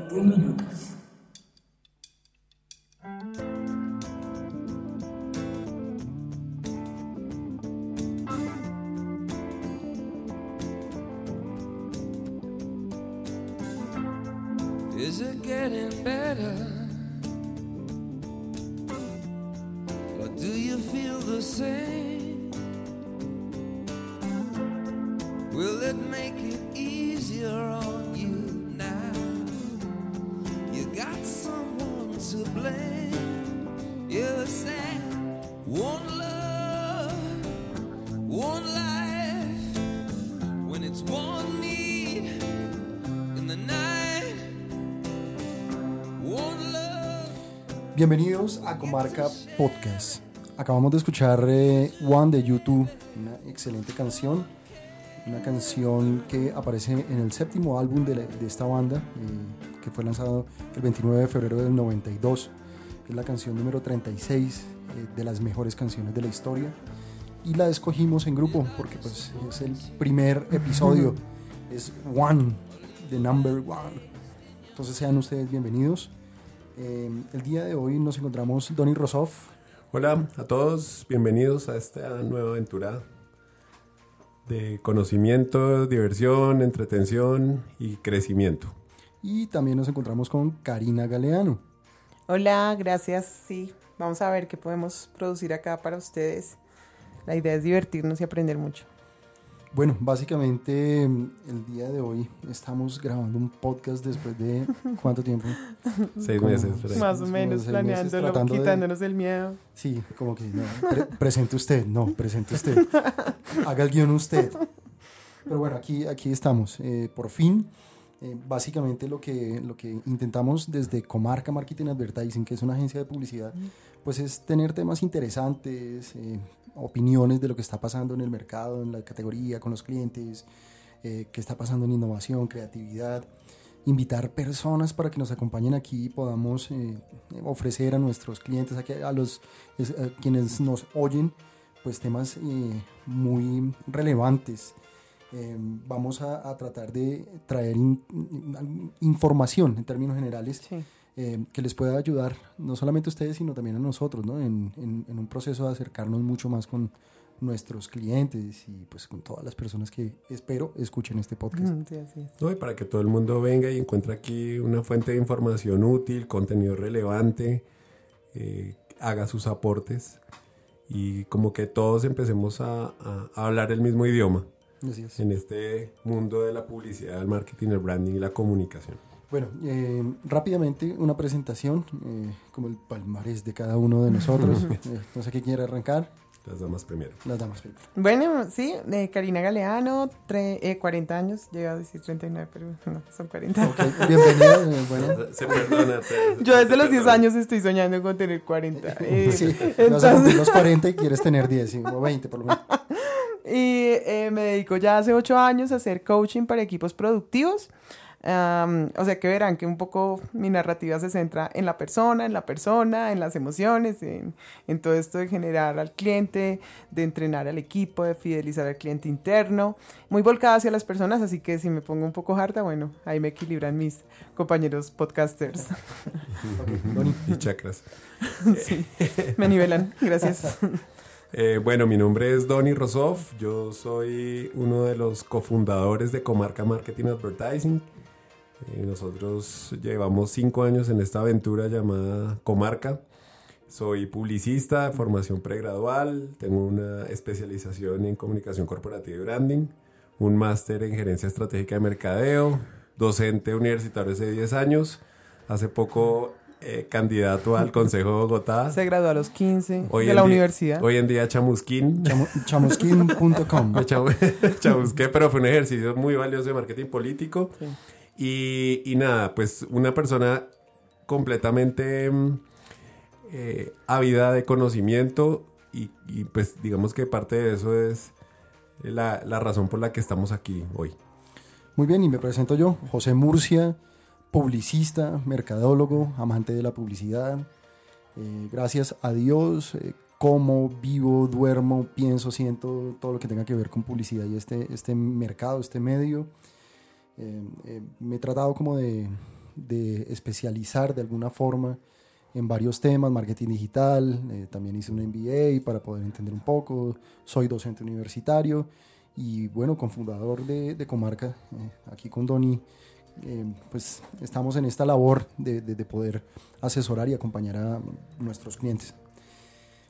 20 minutos. Bienvenidos a Comarca Podcast. Acabamos de escuchar eh, One de YouTube, una excelente canción, una canción que aparece en el séptimo álbum de, esta banda, eh, que fue lanzado el 29 de febrero del 92. Es la canción número 36 eh, de las mejores canciones de la historia. Y la escogimos en grupo porque pues, es el primer episodio, es One, the number one. Entonces sean ustedes bienvenidos. Eh, el día de hoy nos encontramos Donny Rosoff, Hola a todos, bienvenidos a esta nueva aventura de conocimiento, diversión, entretención y crecimiento. y también nos encontramos con Karina Galeano. Hola, gracias. Sí, vamos a ver qué podemos producir acá para ustedes. La idea es divertirnos y aprender mucho. Bueno, básicamente el día de hoy estamos grabando un podcast después de cuánto tiempo? Seis Como- meses. Más o menos seis meses planeándolo, tratando de- quitándonos el miedo. Sí, como que no, pre- presente usted, no, presente usted. Haga el guion usted. Pero bueno, aquí, aquí estamos, eh, por fin. Eh, básicamente lo que, lo que intentamos desde Comarca Marketing Advertising, que es una agencia de publicidad, pues es tener temas interesantes, eh, opiniones de lo que está pasando en el mercado, en la categoría, con los clientes, eh, qué está pasando en innovación, creatividad, invitar personas para que nos acompañen aquí y podamos eh, ofrecer a nuestros clientes, a, que- a los a quienes nos oyen, pues temas eh, muy relevantes. Eh, vamos a, a tratar de traer in- in- información en términos generales Sí. eh, que les pueda ayudar no solamente a ustedes, sino también a nosotros, ¿no? En, en- en un proceso de acercarnos mucho más con nuestros clientes y pues con todas las personas que espero escuchen este podcast. Mm, sí, es. ¿no? Y para que todo el mundo venga y encuentre aquí una fuente de información útil, contenido relevante, eh, haga sus aportes y como que todos empecemos a, a- a hablar el mismo idioma Así es. en este mundo de la publicidad, el marketing, el branding y la comunicación. Bueno, eh, rápidamente una presentación, eh, como el palmarés de cada uno de nosotros. Eh, no sé qué quiere arrancar, Las damas primero. las damas primero. Bueno, sí, eh, Karina Galeano, tre- eh, 40 años, llega a decir 39, pero no, son 40. Ok, bienvenida. eh, bueno, Se perdona. te- Yo desde los 10 perdona. años estoy soñando con tener 40. eh, sí, vas a entonces- los 40 y quieres tener 10 sí, o 20 por lo menos. Y eh, me dedico ya hace ocho años a hacer coaching para equipos productivos. Am, o sea que verán que un poco mi narrativa se centra en la persona, en la persona, en las emociones, en, en todo esto de generar al cliente, de entrenar al equipo, de fidelizar al cliente interno, muy volcada hacia las personas, así que si me pongo un poco harta, bueno, ahí me equilibran mis compañeros podcasters. Y chakras. sí, me nivelan, gracias. Eh, bueno, mi nombre es Donny Rosoff. Yo soy uno de los cofundadores de Comarca Marketing Advertising. Eh, nosotros llevamos cinco años en esta aventura llamada Comarca. Soy publicista de formación pregradual. Tengo una especialización en comunicación corporativa y branding. Un máster en gerencia estratégica de mercadeo. Docente universitario hace 10 años. Hace poco eh, candidato al Consejo de Bogotá. Se graduó a los 15 Hoy de la día- universidad. Hoy en día chamusquín. Chamu- chamusquín.com. Chamusqué, pero fue un ejercicio muy valioso de marketing político. Sí. Y, y nada, pues una persona completamente mm, eh, ávida de conocimiento y, y, pues digamos que parte de eso es la, la razón por la que estamos aquí hoy. Muy bien, y me presento yo, José Murcia, publicista, mercadólogo, amante de la publicidad. Eh, gracias a Dios, eh, como, vivo, duermo, pienso, siento todo lo que tenga que ver con publicidad y este, este mercado, este medio. Eh, eh, me he tratado como de, de especializar de alguna forma en varios temas, marketing digital, también hice un MBA para poder entender un poco, soy docente universitario y bueno, cofundador de, de Comarca, aquí con Doni, eh, pues estamos en esta labor de, de- de poder asesorar y acompañar a nuestros clientes.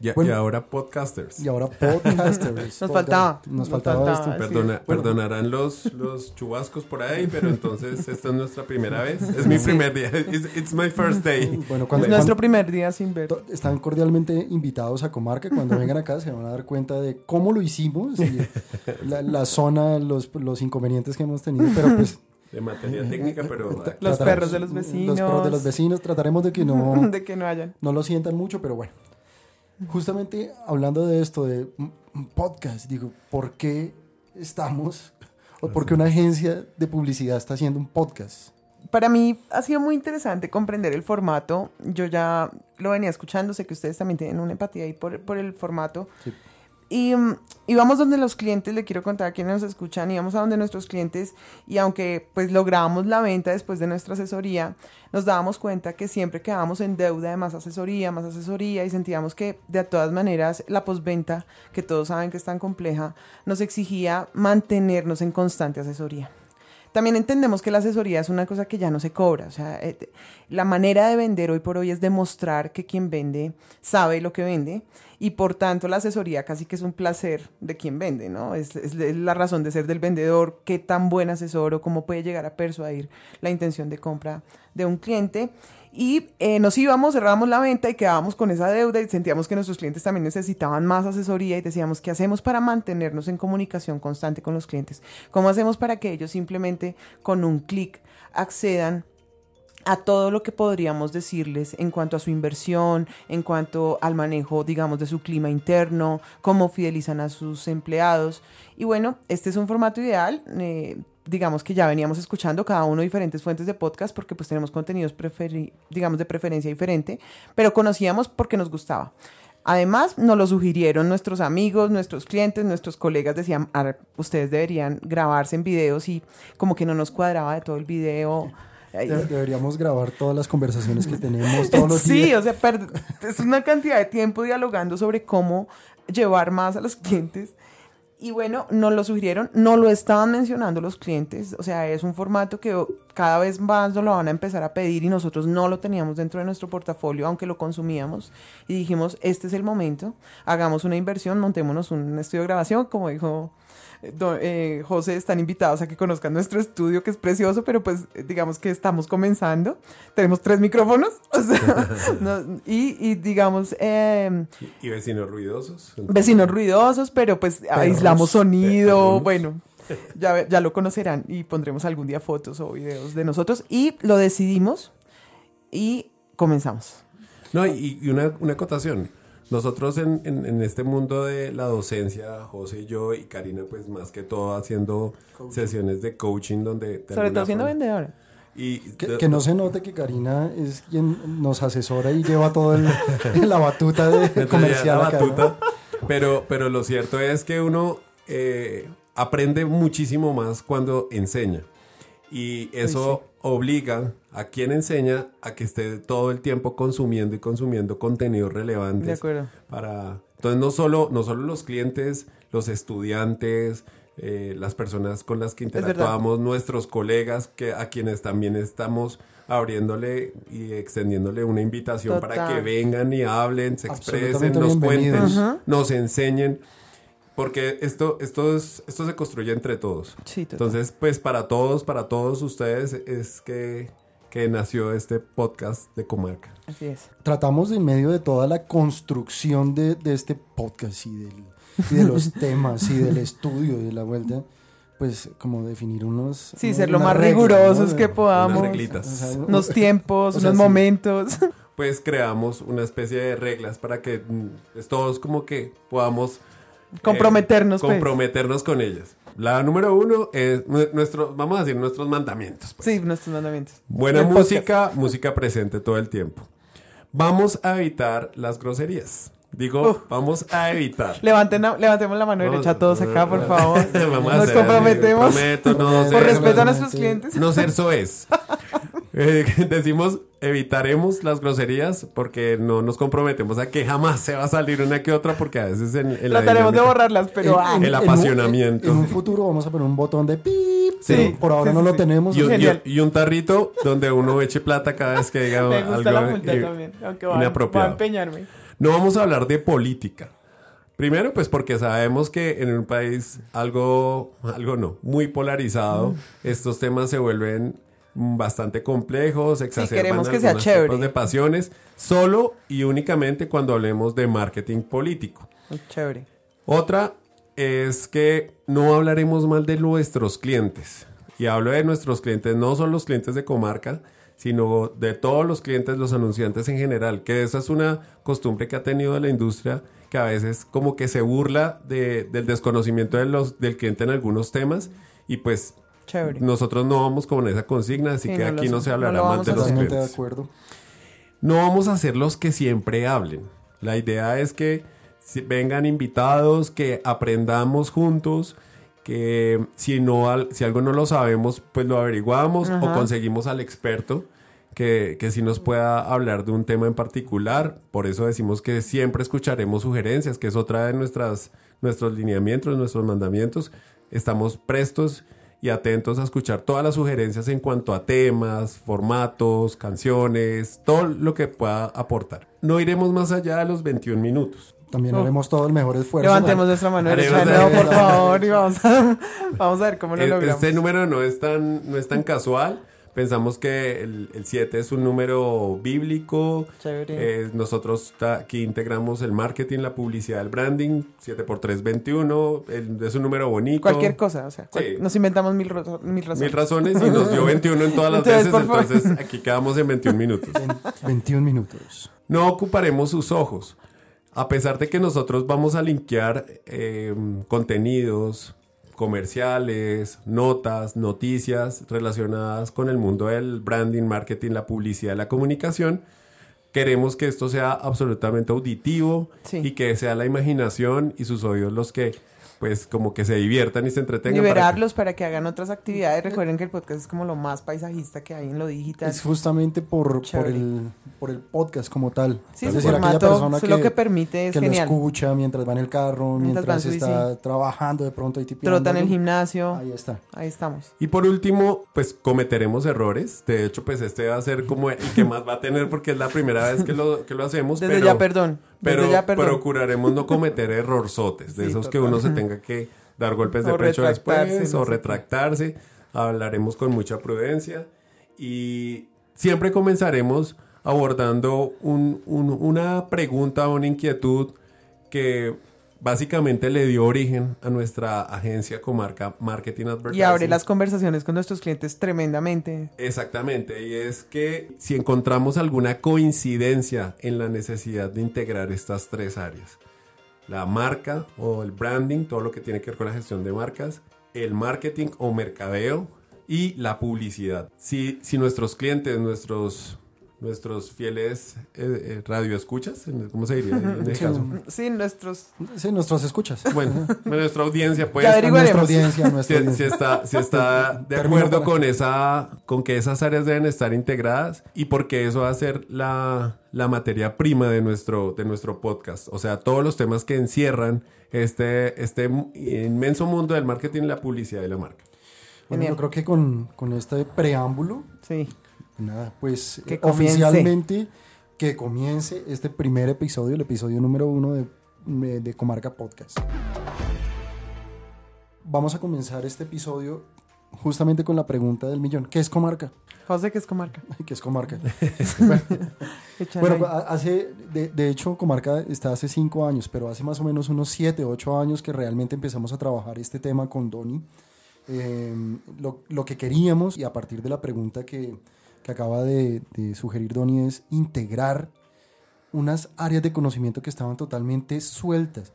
Y, Bueno. y ahora podcasters. Y ahora podcasters. Nos podcast- faltaba, Nos nos faltaba, faltaba. esto. Perdona- es. Perdonarán los, los chubascos por ahí, pero entonces esta es nuestra primera vez. Es mi primer día. It's, it's my first day. Bueno, Es cuando, nuestro primer día sin ver. To- Están cordialmente invitados a Comarca. Cuando vengan acá se van a dar cuenta de cómo lo hicimos y la, la zona, los, los inconvenientes que hemos tenido. Pero pues. De materia técnica, pero... tra- Los trataremos- perros de los Los perros de vecinos. los vecinos. Trataremos de que no, de que no hayan. no lo sientan mucho, pero bueno. Justamente hablando de esto, de podcast, digo, ¿por qué estamos o por qué una agencia de publicidad está haciendo un podcast? Para mí ha sido muy interesante comprender el formato. Yo ya lo venía escuchando, sé que ustedes también tienen una empatía ahí por, por el formato. Sí. Y mm, íbamos donde los clientes, le quiero contar a quienes nos escuchan, íbamos a donde nuestros clientes y aunque pues logramos la venta después de nuestra asesoría, nos dábamos cuenta que siempre quedábamos en deuda de más asesoría, más asesoría y sentíamos que de todas maneras la postventa, que todos saben que es tan compleja, nos exigía mantenernos en constante asesoría. También entendemos que la asesoría es una cosa que ya no se cobra. O sea, eh, la manera de vender hoy por hoy es demostrar que quien vende sabe lo que vende y por tanto la asesoría casi que es un placer de quien vende, ¿no? Es, la razón de ser del vendedor, qué tan buen asesor o cómo puede llegar a persuadir la intención de compra de un cliente. Y eh, nos íbamos, cerrábamos la venta y quedábamos con esa deuda y sentíamos que nuestros clientes también necesitaban más asesoría y decíamos, ¿qué hacemos para mantenernos en comunicación constante con los clientes? ¿Cómo hacemos para que ellos simplemente con un clic accedan a todo lo que podríamos decirles en cuanto a su inversión, en cuanto al manejo, digamos, de su clima interno, cómo fidelizan a sus empleados. Y bueno, este es un formato ideal. eh, digamos que ya veníamos escuchando cada uno diferentes fuentes de podcast porque pues tenemos contenidos digamos de preferencia diferente, pero conocíamos porque nos gustaba. Además, nos lo sugirieron nuestros amigos, nuestros clientes, nuestros colegas decían, "Ar- ustedes deberían grabarse en videos y como que no nos cuadraba de todo el video. De- deberíamos grabar todas las conversaciones que tenemos todos los sí, días. o sea, es una cantidad de tiempo dialogando sobre cómo llevar más a los clientes. Y bueno, nos lo sugirieron, no lo estaban mencionando los clientes, o sea, es un formato que cada vez más nos lo van a empezar a pedir y nosotros no lo teníamos dentro de nuestro portafolio, aunque lo consumíamos. Y dijimos, este es el momento, hagamos una inversión, montémonos un estudio de grabación, como dijo eh, eh, José, están invitados a que conozcan nuestro estudio, que es precioso, pero pues eh, digamos que estamos comenzando. Tenemos tres micrófonos, o sea, no- y, y digamos, eh, Y, y vecinos ruidosos. vecinos ruidosos, pero pues aislamos sonido, perros. bueno, ya, ya lo conocerán y pondremos algún día fotos o videos de nosotros y lo decidimos y comenzamos. No, y, y una, una acotación. Nosotros en, en- en este mundo de la docencia, José y yo y Karina, pues más que todo haciendo sesiones de coaching donde... de Sobre todo siendo vendedora. Y Que, no se note que Karina es quien nos asesora y lleva todo el, la batuta de comercial la batuta. Pero, pero lo cierto es que uno eh, aprende muchísimo más cuando enseña. Y eso obliga a quien enseña a que esté todo el tiempo consumiendo y consumiendo contenidos relevantes. De acuerdo. Para, entonces no solo, no solo los clientes, los estudiantes, eh, las personas con las que interactuamos, nuestros colegas, que a quienes también estamos abriéndole y extendiéndole una invitación para que vengan y hablen, se expresen, nos cuenten, nos enseñen, porque esto, esto, es, esto se construye entre todos. Sí, total. Entonces, pues para todos, para todos ustedes es que, que nació este podcast de Comarca. Así es. Tratamos en medio de toda la construcción de, de este podcast y, del- y de los temas y del estudio y de la vuelta, pues como definir unos... Sí, unos- ser lo unas más reglas, rigurosos ¿no? que Unas podamos. reglitas. O sea, Unos tiempos, O sea, unos sí. momentos. Pues creamos una especie de reglas para que mm, pues, todos como que podamos eh, Comprometernos, pues. comprometernos con ellas. La número uno es nue- nuestro, vamos a decir, nuestros mandamientos. pues. Sí, nuestros mandamientos. Buena El podcast. música, música presente todo el tiempo. Vamos a evitar las groserías. Digo, vamos a evitar. Levanten, levantemos la mano derecha todos acá, por favor. A Nos comprometemos. Prometo no Por ser, respeto a nuestros clientes. no ser soez. Eh, decimos evitaremos las groserías porque no nos comprometemos a que jamás se va a salir una que otra porque a veces en, en la Trataremos de dinámica- borrarlas, pero... ah, el un- apasionamiento. En, un futuro vamos a poner un botón de pip. Sí. pero por ahora Sí, no sí, lo tenemos. y, un, y un- y un tarrito donde uno eche plata cada vez que diga me gusta la algo multa i- también, aunque va, va a inapropiado. empeñarme. No vamos a hablar de política. Primero, pues porque sabemos que en un país algo, algo no, muy polarizado, Mm. estos temas se vuelven bastante complejos, exacerban queremos que sea chévere. de pasiones, solo y únicamente cuando hablemos de marketing político. Muy chévere. Otra es que no hablaremos mal de nuestros clientes. Y hablo de nuestros clientes, no son los clientes de comarca, sino de todos los clientes, los anunciantes en general, que esa es una costumbre que ha tenido la industria, que a veces como que se burla de- del desconocimiento de los, del cliente en algunos temas, y pues Chévere. nosotros no vamos con esa consigna, así Sí, que no aquí no se no hablará mal vamos de los. Totalmente de clientes. acuerdo. No vamos a ser los que siempre hablen. La idea es que vengan invitados, que aprendamos juntos, que si, no, al- si algo no lo sabemos, pues lo averiguamos o conseguimos al experto que, que sí nos pueda hablar de un tema en particular. Por eso decimos que siempre escucharemos sugerencias, que es otra de nuestras, nuestros lineamientos, nuestros mandamientos. Estamos prestos y atentos a escuchar todas las sugerencias en cuanto a temas, formatos, canciones, todo lo que pueda aportar. No iremos más allá de los 21 minutos. También Oh. haremos todo el mejor esfuerzo. Levantemos nuestra mano derecha por favor, y vamos a, vamos a ver cómo lo E- logramos. Este número no es tan, no es tan casual. Pensamos que el 7 es un número bíblico. Chévere. Eh, nosotros aquí integramos el marketing, la publicidad, el branding. 7 por 3, 21. El- es un número bonito. Cualquier cosa, o sea, Sí. nos inventamos mil, mil razones. Mil razones y nos dio 21 en todas las Entonces, veces. Entonces aquí quedamos en 21 minutos. En 21 minutos. No ocuparemos sus ojos. A pesar de que nosotros vamos a linkear eh, contenidos comerciales, notas, noticias relacionadas con el mundo del branding, marketing, la publicidad, la comunicación, queremos que esto sea absolutamente auditivo Sí. y que sea la imaginación y sus oídos los que pues como que se diviertan y se entretengan. para que- Liberarlos para que hagan otras actividades. Recuerden que el podcast es como lo más paisajista que hay en lo digital. Es justamente por, por, el, por el podcast como tal. Sí, es su decir, aquella formato, persona que, lo que permite es que lo genial. escucha mientras va en el carro, Mientras mientras, va en su está trabajando de pronto y. Trota en el gimnasio. Ahí está. Ahí estamos. Y por último, pues cometeremos errores. De hecho, pues este va a ser como el que más va a tener porque es la primera vez que lo, que lo hacemos. Desde pero, ya, perdón. Pero ya, procuraremos no cometer errorzotes, de Sí, esos que uno se tenga que dar golpes de O pecho después no o retractarse. Hablaremos con mucha prudencia y siempre comenzaremos abordando un- un- una pregunta, una inquietud que básicamente le dio origen a nuestra agencia comarca Marketing Advertising. Y abre las conversaciones con nuestros clientes tremendamente. Exactamente, y es que si encontramos alguna coincidencia en la necesidad de integrar estas tres áreas, la marca o el branding, todo lo que tiene que ver con la gestión de marcas, el marketing o mercadeo y la publicidad. Si, si nuestros clientes, nuestros, nuestros fieles eh, eh, radioescuchas, ¿cómo se diría en este Sí. caso? Sí, nuestros... Sí, nuestros escuchas. Bueno, nuestra audiencia pues... Nuestra audiencia, nuestra Si, si audiencia. está, si está de acuerdo con esa, con que esas áreas deben estar integradas y porque eso va a ser la, la materia prima de nuestro, de nuestro podcast. O sea, todos los temas que encierran este, este inmenso mundo del marketing, la publicidad y la marca. Bueno, Genial. yo creo que con, con este preámbulo, Sí. Nada, pues Que eh, oficialmente que comience este primer episodio, el episodio número uno de, de- Comarca Podcast. Vamos a comenzar este episodio justamente con la pregunta del millón. ¿Qué es Comarca? José, que es comarca. ¿Qué es Comarca? Bueno, a- hace, de, de hecho, Comarca está hace cinco años, pero hace más o menos unos siete, ocho años que realmente empezamos a trabajar este tema con Doni. Eh, lo, lo que queríamos, y a partir de la pregunta que, que acaba de, de sugerir Doni, es integrar unas áreas de conocimiento que estaban totalmente sueltas,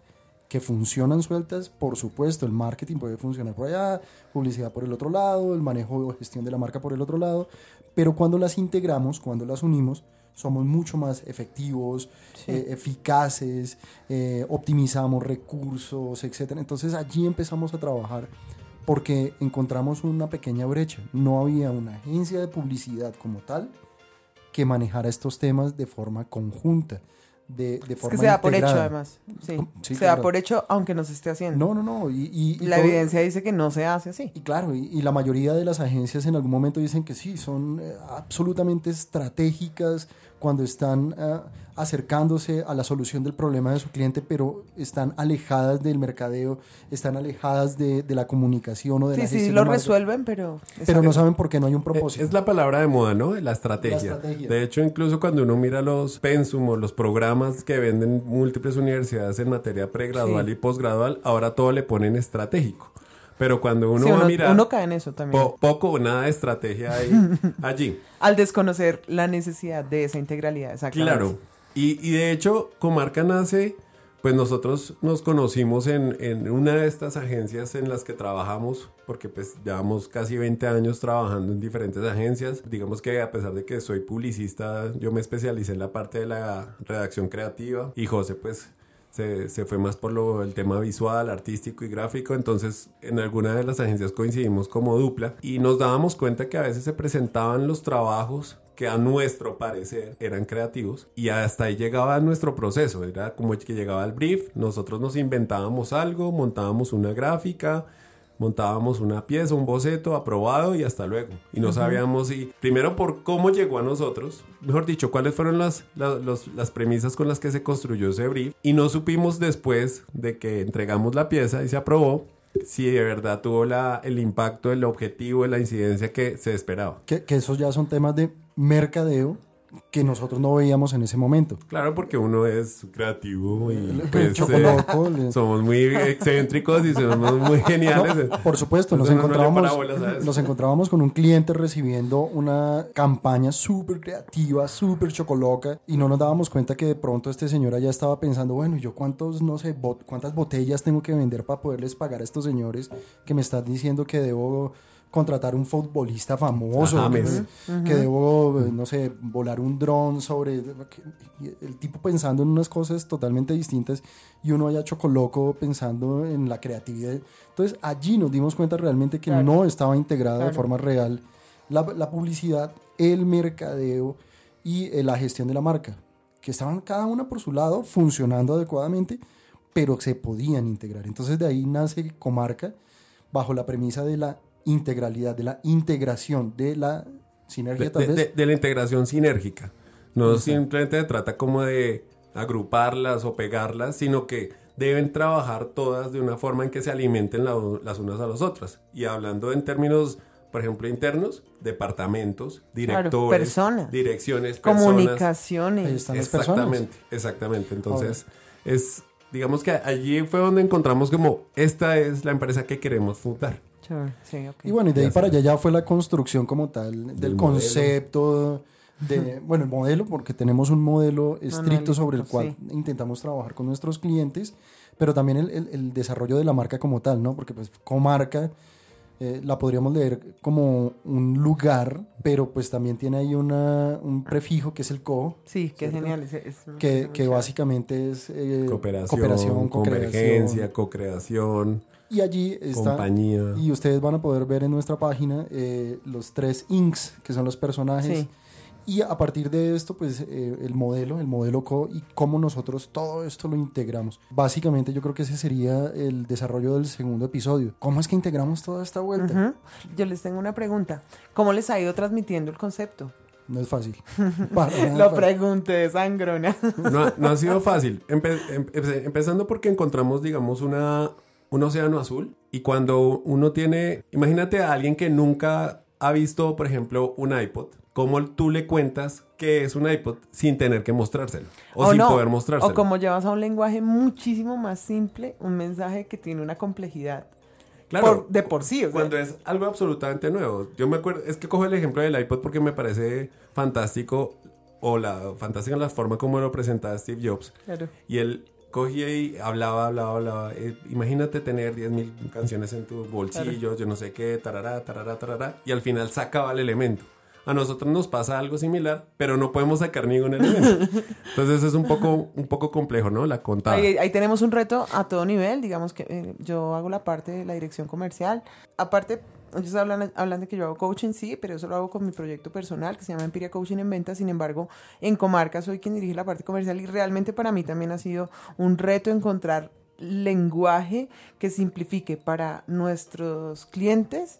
que funcionan sueltas, por supuesto, el marketing puede funcionar por allá, publicidad por el otro lado, el manejo o gestión de la marca por el otro lado, pero cuando las integramos, cuando las unimos, somos mucho más efectivos, Sí. eh, eficaces, eh, optimizamos recursos, etc. Entonces allí empezamos a trabajar porque encontramos una pequeña brecha. No había una agencia de publicidad como tal que manejara estos temas de forma conjunta, de, de Es forma que se da por hecho, además. Sí. Sí, se da por hecho, aunque no se esté haciendo. No, no, no. Y, y- y la todo- evidencia dice que no se hace así. Y claro, y, y la mayoría de las agencias en algún momento dicen que sí, son eh, absolutamente estratégicas cuando están ah, acercándose a la solución del problema de su cliente, pero están alejadas del mercadeo, están alejadas de, de la comunicación o de Sí, la sí, gestión lo marca, resuelven, pero... Pero no saben por qué no hay un Eh, propósito. Es la palabra de moda, ¿no? La estrategia. La estrategia. De hecho, incluso cuando uno mira los pensum o los programas que venden múltiples universidades en materia pregradual Sí. y posgradual, ahora todo le ponen estratégico. Pero cuando uno Sí, va a mirar, uno cae en eso también. po- poco o nada de estrategia hay allí. Al desconocer la necesidad de esa integralidad, exactamente. Claro. Y, y de hecho, Comarca nace, pues nosotros nos conocimos en, en una de estas agencias en las que trabajamos, porque pues llevamos casi 20 años trabajando en diferentes agencias. Digamos que a pesar de que soy publicista, yo me especialicé en la parte de la redacción creativa y José pues se, fue más por lo, el tema visual, artístico y gráfico. Entonces, en alguna de las agencias coincidimos como dupla y nos dábamos cuenta que a veces se presentaban los trabajos que a nuestro parecer eran creativos y hasta ahí llegaba nuestro proceso. Era como que llegaba el brief, nosotros nos inventábamos algo, montábamos una gráfica. Montábamos una pieza, un boceto aprobado y hasta luego. Y no sabíamos si, primero por cómo llegó a nosotros, mejor dicho, cuáles fueron las, la- los- las premisas con las que se construyó ese brief. Y no supimos después de que entregamos la pieza y se aprobó, si de verdad tuvo la, el impacto, el objetivo, la incidencia que se esperaba. que, que esos ya son temas de mercadeo que nosotros no veíamos en ese momento. Claro, porque uno es creativo y El pues, chocoloco, eh, somos muy excéntricos y somos muy geniales. Por supuesto, nos Entonces encontrábamos, nos encontrábamos con un cliente recibiendo una campaña súper creativa, súper chocoloca, y no nos dábamos cuenta que de pronto este señor allá estaba pensando, bueno, ¿y yo cuántos, no sé, bot- cuántas botellas tengo que vender para poderles pagar a estos señores que me están diciendo que debo contratar un futbolista famoso, Ajá, que, debo, eh, no sé, volar un dron sobre... El tipo pensando en unas cosas totalmente distintas y uno allá chocoloco pensando en la creatividad. Entonces allí nos dimos cuenta realmente que Claro. no estaba integrada de forma real la, la publicidad, el mercadeo y eh, la gestión de la marca, que estaban cada una por su lado funcionando adecuadamente, pero se podían integrar. Entonces de ahí nace Comarca bajo la premisa de la integralidad, de la integración, de la sinergia de, tal de- vez. de- de la integración sinérgica. No simplemente se trata como de agruparlas o pegarlas, sino que deben trabajar todas de una forma en que se alimenten la- las unas a las otras. Y hablando en términos, por ejemplo, internos, departamentos, directores, personas. direcciones, personas. Comunicaciones. están las personas. Exactamente, exactamente. Entonces, es, digamos que allí fue donde encontramos como, esta es la empresa que queremos fundar. Sí. Y bueno, y de ahí Ya para allá ya fue la construcción como tal del, Del concepto, de, bueno, el modelo, porque tenemos un modelo estricto sobre el cual intentamos trabajar con nuestros clientes, pero también el, el- el desarrollo de la marca como tal, ¿no? Porque pues comarca eh, la podríamos leer como un lugar, pero pues también tiene ahí una, un prefijo que es el co, Sí, genial. es- es- que, que básicamente es eh, Cooperación, convergencia, co-creación, Y allí está, compañía. Y ustedes van a poder ver en nuestra página eh, los tres inks, que son los personajes. Sí. Y a partir de esto, pues eh, el modelo, el modelo CO y cómo nosotros todo esto lo integramos. Básicamente yo creo que ese sería el desarrollo del segundo episodio. ¿Cómo es que integramos toda esta vuelta? Ujú. Yo les tengo una pregunta. ¿Cómo les ha ido transmitiendo el concepto? No es fácil. Para Lo fácil. pregunté, sangrona. No, ha- no ha sido fácil. Empe- em- empe- empezando porque encontramos, digamos, una, un océano azul. Y cuando uno tiene, imagínate a alguien que nunca ha visto, por ejemplo, un iPod. ¿Cómo tú le cuentas que es un iPod sin tener que mostrárselo? O, sin no, poder mostrárselo. O como llevas a un lenguaje muchísimo más simple, un mensaje que tiene una complejidad. Claro, por- de por sí, o sea. Cuando es algo absolutamente nuevo. Yo me acuerdo, es que cojo el ejemplo del iPod porque me parece fantástico, o la fantástica la forma como lo presentaba Steve Jobs. Claro. Y él cogía y hablaba, hablaba, hablaba. Eh, imagínate tener 10.000 canciones en tu bolsillo, yo no sé qué, tarará, tarará, tarará. Y al final sacaba el elemento. a nosotros nos pasa algo similar, pero no podemos sacar ningún elemento. Entonces es un poco, un poco complejo, ¿no? La contada. Ahí, ahí tenemos un reto a todo nivel, digamos que eh, yo hago la parte de la dirección comercial. Aparte, ellos hablan, hablan de que yo hago coaching, sí, pero eso lo hago con mi proyecto personal que se llama Empiria Coaching en Ventas. Sin embargo, en Comarca soy quien dirige la parte comercial y realmente para mí también ha sido un reto encontrar lenguaje que simplifique para nuestros clientes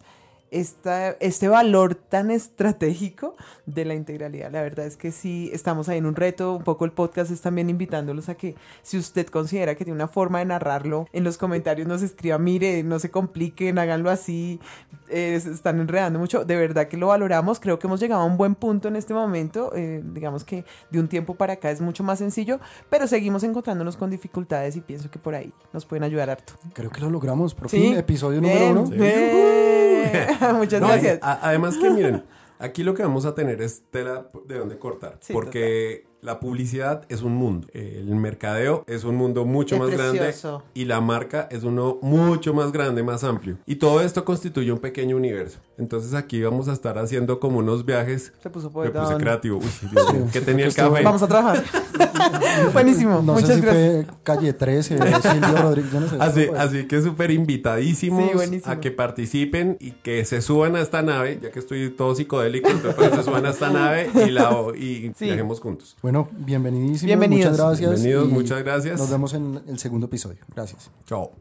esta, este valor tan estratégico de la integralidad. La verdad es que sí, estamos ahí en un reto. Un poco el podcast es también invitándolos a que si usted considera que tiene una forma de narrarlo, en los comentarios nos escriba, mire, no se compliquen, háganlo así, eh, se están enredando mucho. De verdad que lo valoramos. Creo que hemos llegado a un buen punto en este momento. Eh, digamos que de un tiempo para acá es mucho más sencillo, pero seguimos encontrándonos con dificultades y pienso que por ahí nos pueden ayudar harto. Creo que lo logramos, por Sí. fin, episodio número uno. bien. Muchas No, gracias. a- además que miren, aquí lo que vamos a tener es tela de dónde cortar. Sí, porque la publicidad es un mundo. El mercadeo es un mundo mucho Qué más precioso. grande. Y la marca es uno mucho más grande, más amplio. Y todo esto constituye un pequeño universo. Entonces aquí vamos a estar haciendo como unos viajes. Se puso Me puse creativo. Uy, Dios mío, ¿Qué tenía el café? Vamos a trabajar. Buenísimo. No Muchas sé si gracias. fue Calle 13 o Silvio Rodríguez, yo no sé. Así, así que súper invitadísimos Sí, a que participen y que se suban a esta nave, ya que estoy todo psicodélico, entonces pues, se suban a esta nave y, la, y Sí. viajemos juntos. Bueno, bienvenidísimos. Bienvenidos. Muchas gracias. Bienvenidos, muchas gracias. Nos vemos en el segundo episodio. Gracias. Chao.